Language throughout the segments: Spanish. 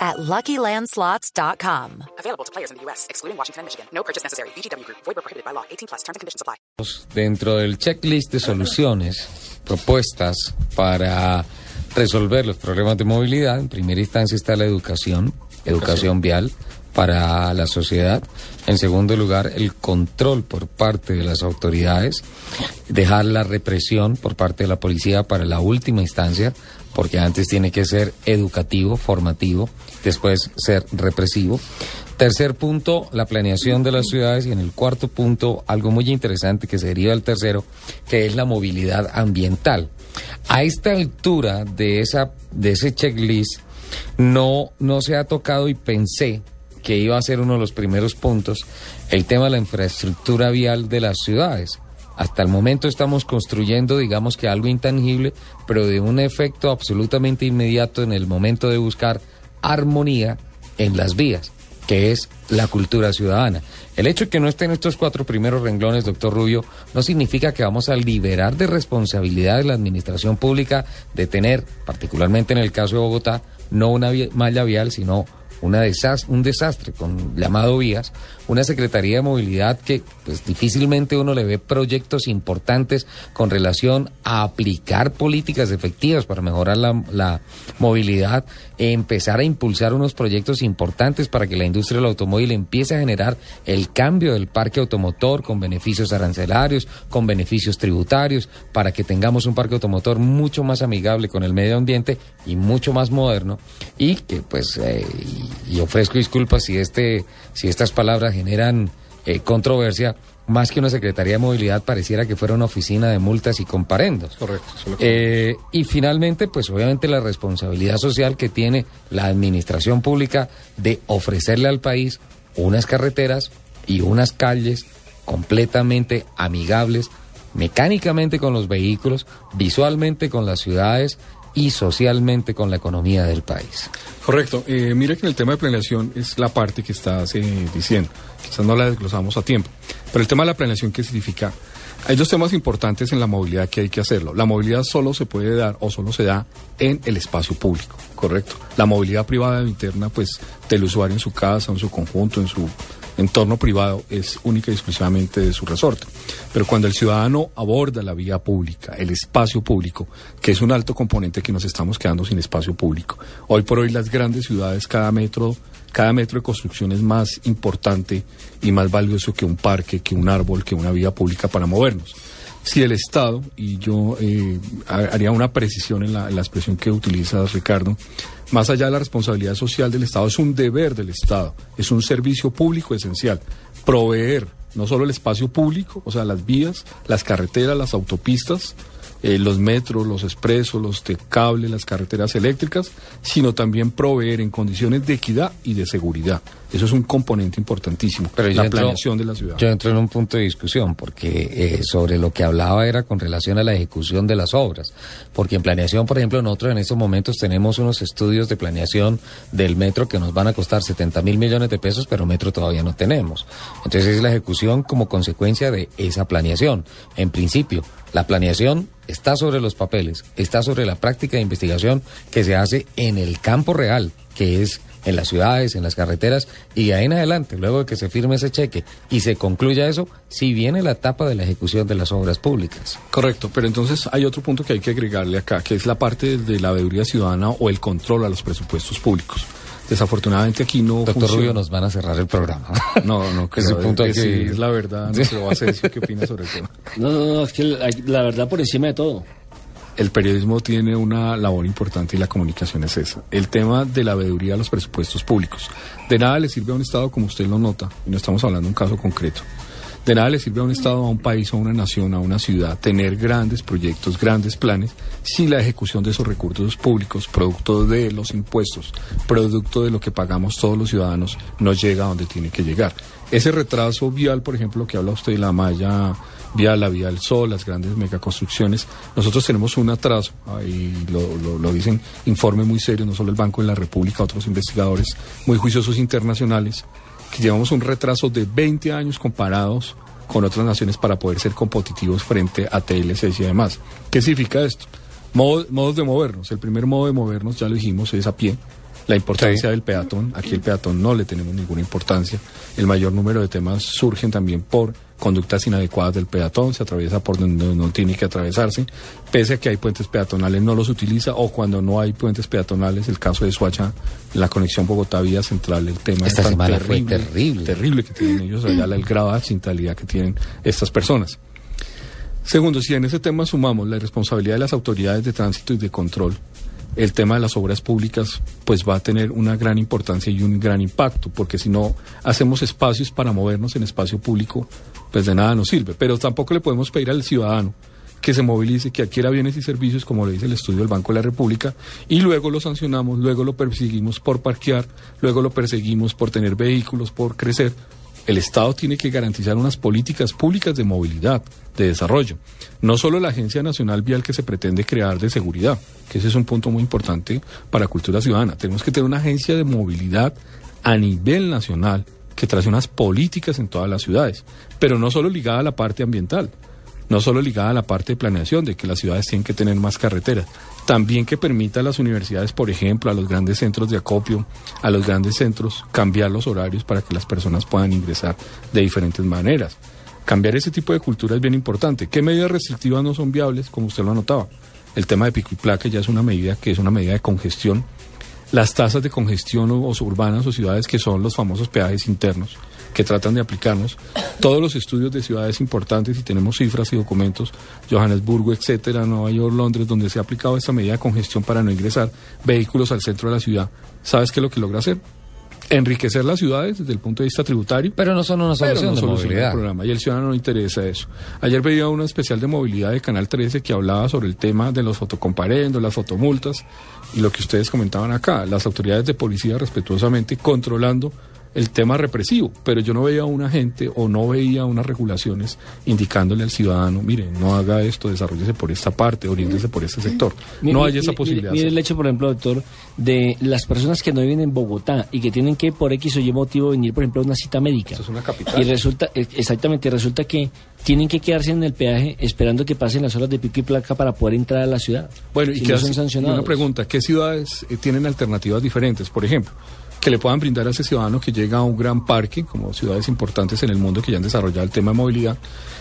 at LuckyLandSlots.com. Available to players in the U.S., excluding Washington and Michigan. No purchase necessary. VGW Group. Void prohibited by law. 18 plus. Terms and conditions apply. Dentro del checklist de soluciones propuestas para resolver los problemas de movilidad, en primera instancia está la educación, educación vial para la sociedad. En segundo lugar, el control por parte de las autoridades, dejar la represión por parte de la policía para la última instancia, porque antes tiene que ser educativo, formativo, después ser represivo. Tercer punto, la planeación de las ciudades y en el cuarto punto, algo muy interesante que se deriva del tercero, que es la movilidad ambiental. A esta altura de esa de ese checklist no no se ha tocado y pensé que iba a ser uno de los primeros puntos el tema de la infraestructura vial de las ciudades. Hasta el momento estamos construyendo, digamos que algo intangible, pero de un efecto absolutamente inmediato en el momento de buscar armonía en las vías, que es la cultura ciudadana. El hecho de que no estén estos cuatro primeros renglones, doctor Rubio, no significa que vamos a liberar de responsabilidad de la administración pública de tener, particularmente en el caso de Bogotá, no una malla vial, sino una un desastre con llamado vías, una Secretaría de Movilidad que pues difícilmente uno le ve proyectos importantes con relación a aplicar políticas efectivas para mejorar la, la movilidad, e empezar a impulsar unos proyectos importantes para que la industria del automóvil empiece a generar el cambio del parque automotor con beneficios arancelarios, con beneficios tributarios, para que tengamos un parque automotor mucho más amigable con el medio ambiente y mucho más moderno y que pues eh, y ofrezco disculpas si, este, si estas palabras generan eh, controversia, más que una Secretaría de Movilidad pareciera que fuera una oficina de multas y comparendos. Correcto. Eh, y finalmente, pues obviamente la responsabilidad social que tiene la administración pública de ofrecerle al país unas carreteras y unas calles completamente amigables, mecánicamente con los vehículos, visualmente con las ciudades y socialmente con la economía del país. Correcto. Eh, mire que en el tema de planeación es la parte que estás eh, diciendo. Quizás no la desglosamos a tiempo. Pero el tema de la planeación, ¿qué significa? Hay dos temas importantes en la movilidad que hay que hacerlo. La movilidad solo se puede dar o solo se da en el espacio público, correcto. La movilidad privada interna, pues, del usuario en su casa, en su conjunto, en su entorno privado es única y exclusivamente de su resorte. Pero cuando el ciudadano aborda la vía pública, el espacio público, que es un alto componente que nos estamos quedando sin espacio público. Hoy por hoy las grandes ciudades, cada metro, cada metro de construcción es más importante y más valioso que un parque, que un árbol, que una vía pública para movernos si el Estado, y yo eh, haría una precisión en la, en la, expresión que utilizas, Ricardo, más allá de la responsabilidad social del Estado, es un deber del Estado, es un servicio público esencial, proveer no solo el espacio público, o sea, las vías, las carreteras, las autopistas, eh, los metros, los expresos, los de cable, las carreteras eléctricas, sino también proveer en condiciones de equidad y de seguridad. Eso es un componente importantísimo, Pero la planeación de la ciudad. Yo entro en un punto de discusión, porque eh, sobre lo que hablaba era con relación a la ejecución de las obras. Porque en planeación, por ejemplo, nosotros en estos momentos tenemos unos estudios de planeación del metro que nos van a costar 70 mil millones de pesos, pero metro todavía no tenemos. Entonces es la ejecución como consecuencia de esa planeación. En principio, la planeación está sobre los papeles, está sobre la práctica de investigación que se hace en el campo real, que es en las ciudades, en las carreteras, y ahí en adelante, luego de que se firme ese cheque y se concluya eso, si viene la etapa de la ejecución de las obras públicas. Correcto, pero entonces hay otro punto que hay que agregarle acá, que es la parte de la veeduría ciudadana o el control a los presupuestos públicos. Desafortunadamente aquí no. Doctor Rubio, nos van a cerrar el programa. No, no, que, es, punto que, que... es la verdad. No, ¿Qué opina sobre el tema? No, no, no, es que la verdad por encima de todo el periodismo tiene una labor importante y la comunicación es esa. El tema de la veeduría de los presupuestos públicos. De nada le sirve a un Estado, como usted lo nota, y no estamos hablando de un caso concreto, de nada le sirve a un Estado, a un país, a una nación, a una ciudad tener grandes proyectos, grandes planes, si la ejecución de esos recursos públicos, producto de los impuestos, producto de lo que pagamos todos los ciudadanos, no llega a donde tiene que llegar. Ese retraso vial, por ejemplo, que habla usted de la malla vial, la vía del sol, las grandes megaconstrucciones, nosotros tenemos un atraso, ahí lo, lo, lo dicen informe muy serio, no solo el Banco de la República, otros investigadores muy juiciosos internacionales, que llevamos un retraso de 20 años comparados con otras naciones para poder ser competitivos frente a TLCs y demás. ¿Qué significa esto? Modo- modos de movernos. El primer modo de movernos, ya lo dijimos, es a pie. La importancia Sí. del peatón. Aquí el peatón no le tenemos ninguna importancia. El mayor número de temas surgen también por conductas inadecuadas del peatón. Se atraviesa por donde no tiene que atravesarse. Pese a que hay puentes peatonales, no los utiliza. O cuando no hay puentes peatonales, el caso de Suacha, la conexión Bogotá-Vía Central, el tema Esta es tan semana fue terrible. terrible que tienen ellos allá, el grado de accidentalidad que tienen estas personas. Segundo, si en ese tema sumamos la responsabilidad de las autoridades de tránsito y de control, el tema de las obras públicas pues va a tener una gran importancia y un gran impacto, porque si no hacemos espacios para movernos en espacio público, pues de nada nos sirve. Pero tampoco le podemos pedir al ciudadano que se movilice, que adquiera bienes y servicios, como le dice el estudio del Banco de la República, y luego lo sancionamos, luego lo perseguimos por parquear, luego lo perseguimos por tener vehículos, por crecer. El Estado tiene que garantizar unas políticas públicas de movilidad, de desarrollo. No solo la Agencia Nacional Vial que se pretende crear de seguridad, que ese es un punto muy importante para cultura ciudadana. Tenemos que tener una agencia de movilidad a nivel nacional que trace unas políticas en todas las ciudades, pero no solo ligada a la parte ambiental, no solo ligada a la parte de planeación, de que las ciudades tienen que tener más carreteras, también que permita a las universidades, por ejemplo, a los grandes centros de acopio, a los grandes centros, cambiar los horarios para que las personas puedan ingresar de diferentes maneras. Cambiar ese tipo de cultura es bien importante. ¿Qué medidas restrictivas no son viables, como usted lo anotaba? El tema de pico y placa ya es una medida que es una medida de congestión. Las tasas de congestión o, o urbanas o ciudades que son los famosos peajes internos que tratan de aplicarnos. Todos los estudios de ciudades importantes y tenemos cifras y documentos, Johannesburgo, etcétera, Nueva York, Londres, donde se ha aplicado esta medida de congestión para no ingresar vehículos al centro de la ciudad. ¿Sabes qué es lo que logra hacer? Enriquecer las ciudades desde el punto de vista tributario. Pero no son una solución no de movilidad. el programa y el ciudadano no interesa eso. Ayer veía una especial de movilidad de Canal 13 que hablaba sobre el tema de los fotocomparendos, las fotomultas y lo que ustedes comentaban acá, las autoridades de policía respetuosamente controlando el tema represivo, pero yo no veía a un agente o no veía unas regulaciones indicándole al ciudadano, mire, no haga esto, desarrollese por esta parte, oriéntese por este sector. Mire, No hay esa mire, posibilidad. Mire, el hecho, por ejemplo, doctor, de las personas que no viven en Bogotá y que tienen que por X o Y motivo venir, por ejemplo, a una cita médica. Eso es una capital. Y resulta, eh, exactamente, resulta que tienen que quedarse en el peaje esperando que pasen las horas de pico y placa para poder entrar a la ciudad. Bueno, y, Si qué no son y sancionados. una pregunta, ¿qué ciudades eh, tienen alternativas diferentes? Por ejemplo, que le puedan brindar a ese ciudadano que llega a un gran parque, como ciudades importantes en el mundo que ya han desarrollado el tema de movilidad,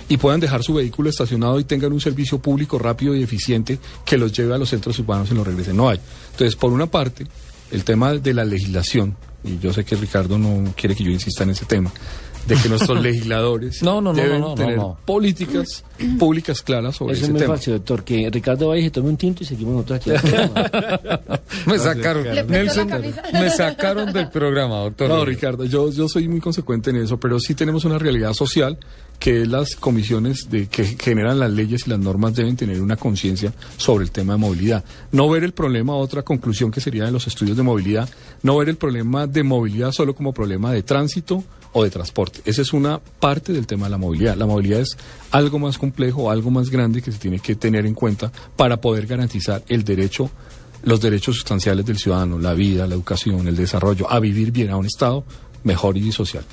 y puedan dejar su vehículo estacionado y tengan un servicio público rápido y eficiente que los lleve a los centros urbanos y los regrese. No hay. Entonces, por una parte, el tema de la legislación, y yo sé que Ricardo no quiere que yo insista en ese tema, de que nuestros legisladores No, no, no, deben no, no, tener no. políticas públicas claras sobre Eso ese es muy tema. fácil, doctor. Que Ricardo vaya y se tome un tinto y seguimos nosotros aquí. Me sacaron, Nelson, me sacaron del programa, doctor. No, Ricardo, yo, yo soy muy consecuente en eso, pero sí tenemos una realidad social que las comisiones de, que generan las leyes y las normas deben tener una conciencia sobre el tema de movilidad. No ver el problema, otra conclusión que sería de los estudios de movilidad, no ver el problema de movilidad solo como problema de tránsito o de transporte. Esa es una parte del tema de la movilidad. La movilidad es algo más complejo, algo más grande que se tiene que tener en cuenta para poder garantizar el derecho los derechos sustanciales del ciudadano, la vida, la educación, el desarrollo, a vivir bien, a un Estado mejor y social.